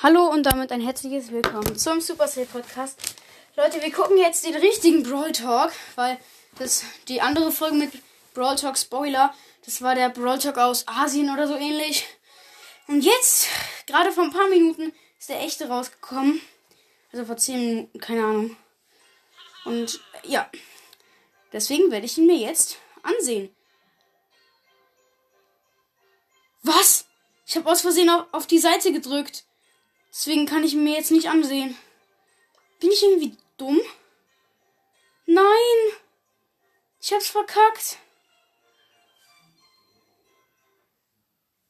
Hallo und damit ein herzliches Willkommen zum Super Sale Podcast. Leute, wir gucken jetzt den richtigen Brawl Talk, weil das die andere Folge mit Brawl Talk Spoiler, das war der Brawl Talk aus Asien oder so ähnlich. Und jetzt, gerade vor ein paar Minuten, ist der echte rausgekommen. Also vor 10 Minuten, keine Ahnung. Und ja, deswegen werde ich ihn mir jetzt ansehen. Was? Ich habe aus Versehen auf, auf die Seite gedrückt. Deswegen kann ich mir jetzt nicht ansehen. Bin ich irgendwie dumm? Nein! Ich hab's verkackt.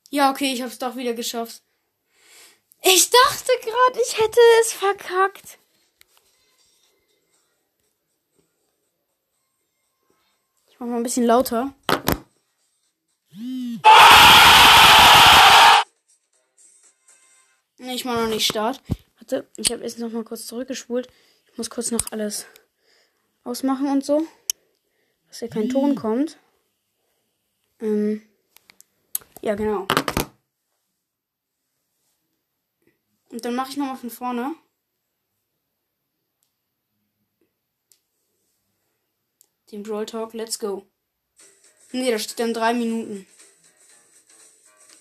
Ja, okay, ich hab's doch wieder geschafft. Ich dachte gerade, ich hätte es verkackt. Ich mach mal ein bisschen lauter. Ich mach noch nicht Start. Warte, ich habe jetzt noch mal kurz zurückgespult. Ich muss kurz noch alles ausmachen und so. Dass hier kein Ton kommt. Ähm, ja, genau. Und dann mache ich nochmal von vorne. Den Brawl Talk, let's go. Nee, da steht dann drei Minuten.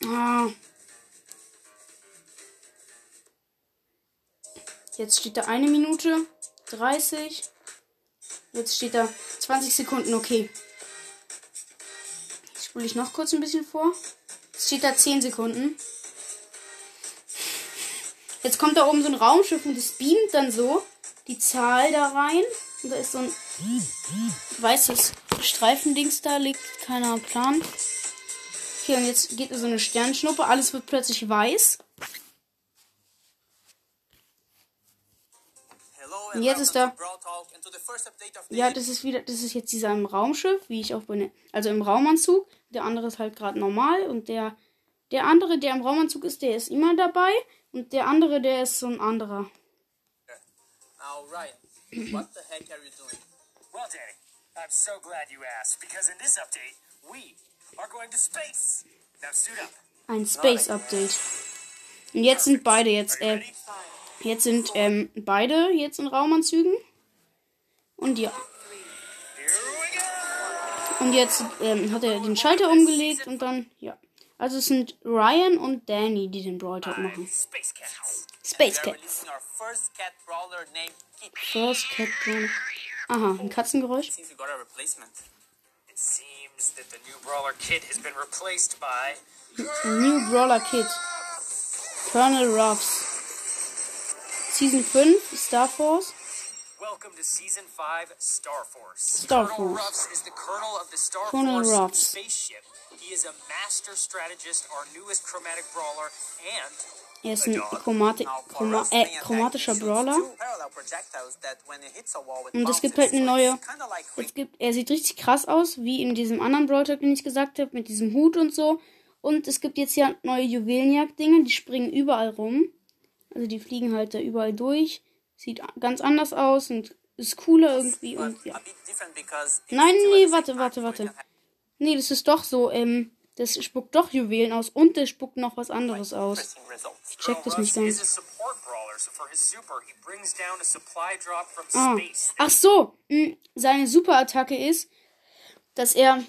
Ah. Jetzt steht da eine Minute 30. Jetzt steht da 20 Sekunden, okay. Jetzt spule ich noch kurz ein bisschen vor. Jetzt steht da 10 Sekunden. Jetzt kommt da oben so ein Raumschiff und es beamt dann so die Zahl da rein. Und da ist so ein weißes Streifendings da, liegt keiner Plan. Okay, und jetzt geht so eine Sternschnuppe. Alles wird plötzlich weiß. Und jetzt ist da. Ja, das ist wieder, das ist jetzt dieser im Raumschiff, wie ich auch bin. Also im Raumanzug. Der andere ist halt gerade normal und der, der andere, der im Raumanzug ist, der ist immer dabei. Und der andere, der ist so ein anderer. Now, Ryan, what the heck are you doing? Well, Danny, I'm so glad you asked, because in this update, we are going to space. Now suit up. Ein Space Update. Und jetzt sind beide jetzt, äh, jetzt sind ähm, beide jetzt in Raumanzügen. Und ja. Und jetzt ähm, hat er den Schalter umgelegt und dann, ja. Also es sind Ryan und Danny, die den Brawl Talk machen. Space Cats. Space Cats. first cat brawler. Aha, ein Katzengeräusch. New Brawler Kid. Colonel Ruffs. Season 5, Star Force. Welcome to Season 5 Star Force. Star Colonel Force. Ruffs is the colonel of the Star Colonel Force Ruffs. spaceship. He is a master strategist, our newest chromatic brawler, and Er ist ein chromati Now, for chroma äh, chromatischer Brawler. Und es gibt halt eine neue. Es gibt, er sieht richtig krass aus, wie in diesem anderen Brawl Talk, den ich gesagt habe, mit diesem Hut und so. Und es gibt jetzt ja neue Juwelenjagd-Dinge, die springen überall rum. Also die fliegen halt da überall durch. Sieht ganz anders aus und ist cooler irgendwie und ja. Nein, nee, warte, warte, warte. Nee, das ist doch so, ähm, das spuckt doch Juwelen aus und das spuckt noch was anderes aus. Ich check das nicht ganz. Ah. Ach so, mh, seine Superattacke ist, dass er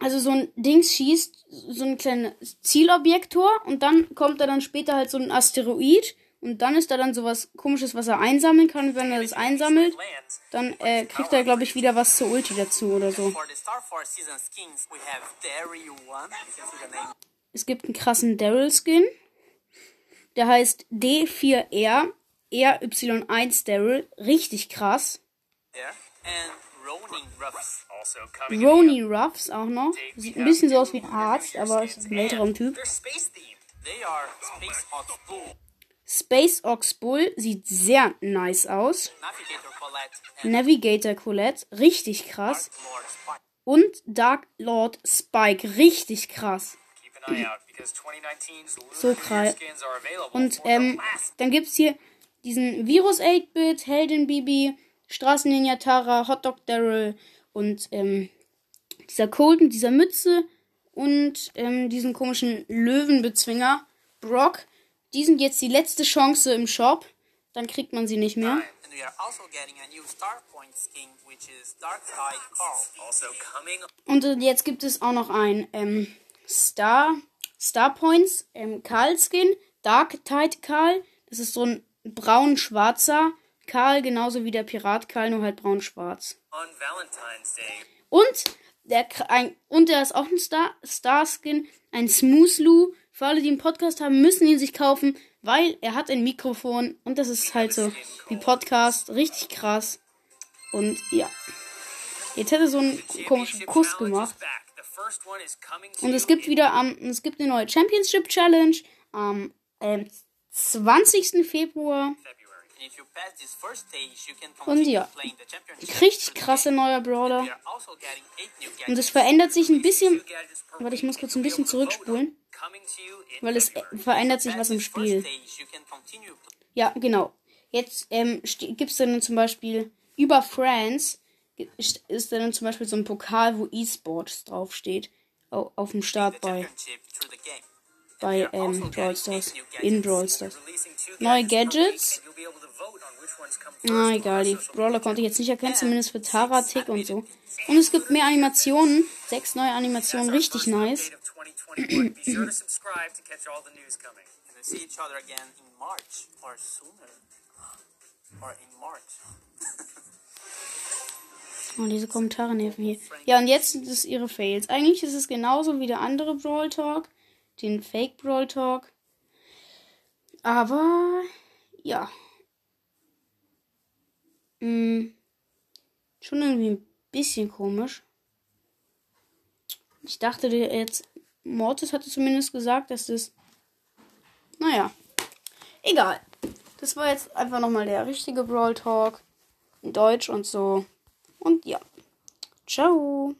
also so ein Dings schießt, so ein kleines Zielobjektor und dann kommt da dann später halt so ein Asteroid und dann ist da dann sowas komisches, was er einsammeln kann. Und wenn er das einsammelt, dann äh, kriegt er, glaube ich, wieder was zur Ulti dazu oder so. Es gibt einen krassen Daryl-Skin. Der heißt D4R RY1 Daryl. Richtig krass. Ronin. Also coming in the Roni Ruffs auch noch. Sieht ein bisschen so aus wie ein Arzt, aber ist ein älterer Typ. Space Ox Bull, sieht sehr nice aus. Navigator Colette, Navigator Colette, richtig krass. Und Dark Lord Spike, richtig krass. Keep an eye out because 2019's So krass. Und ähm, dann gibt's hier diesen Virus 8-Bit, Heldin Bibi, Straßenninja Tara, Hotdog Daryl und ähm, dieser Colt mit dieser Mütze und ähm, diesen komischen Löwenbezwinger Brock, die sind jetzt die letzte Chance im Shop. Dann kriegt man sie nicht mehr. Also. Also Und äh, jetzt gibt es auch noch ein ähm, Star, Star Points ähm, Karl Skin, Dark Tide Karl. Das ist so ein braun-schwarzer Karl, genauso wie der Pirat Karl, nur halt braun-schwarz. Und der, ein, und der ist auch ein Star, Star Skin, ein Smooth Lou. Für alle, die einen Podcast haben, müssen ihn sich kaufen, weil er hat ein Mikrofon und das ist halt so wie Podcast, richtig krass. Und ja. Jetzt hätte so einen komischen Kuss gemacht. Und es gibt wieder am, es gibt eine neue Championship Challenge am ähm, 20. Februar. Und ja, richtig krasse neuer Brawler. Also Und es verändert sich ein bisschen, warte, ich muss kurz ein bisschen zurückspulen, weil es verändert sich was im Spiel. Ja, genau. Jetzt ähm, gibt es dann zum Beispiel über ge- ist dann zum Beispiel so ein Pokal, wo E-Sports draufsteht. Au- Auf dem Start bei, bei also ähm, getting Brawl Stars. In. Brawl Stars. Neue gadgets come Ah, egal, die Brawler konnte ich jetzt nicht erkennen, zumindest für Tara, Tick und so. Und es gibt mehr Animationen, sechs neue Animationen, richtig nice. update of 2021. Be sure to subscribe to catch all the news coming. And we see each other again in March or sooner. Or in March. Oh, diese Kommentare nerven hier. Ja, und jetzt sind es ihre Fails. Eigentlich ist es genauso wie der andere Brawl Talk, den Fake Brawl Talk. Aber, ja. Hm, schon irgendwie ein bisschen komisch. Ich dachte jetzt, Mortis hatte zumindest gesagt, dass das. Naja. Egal. Das war jetzt einfach nochmal der richtige Brawl Talk. In Deutsch und so. Und ja. Ciao.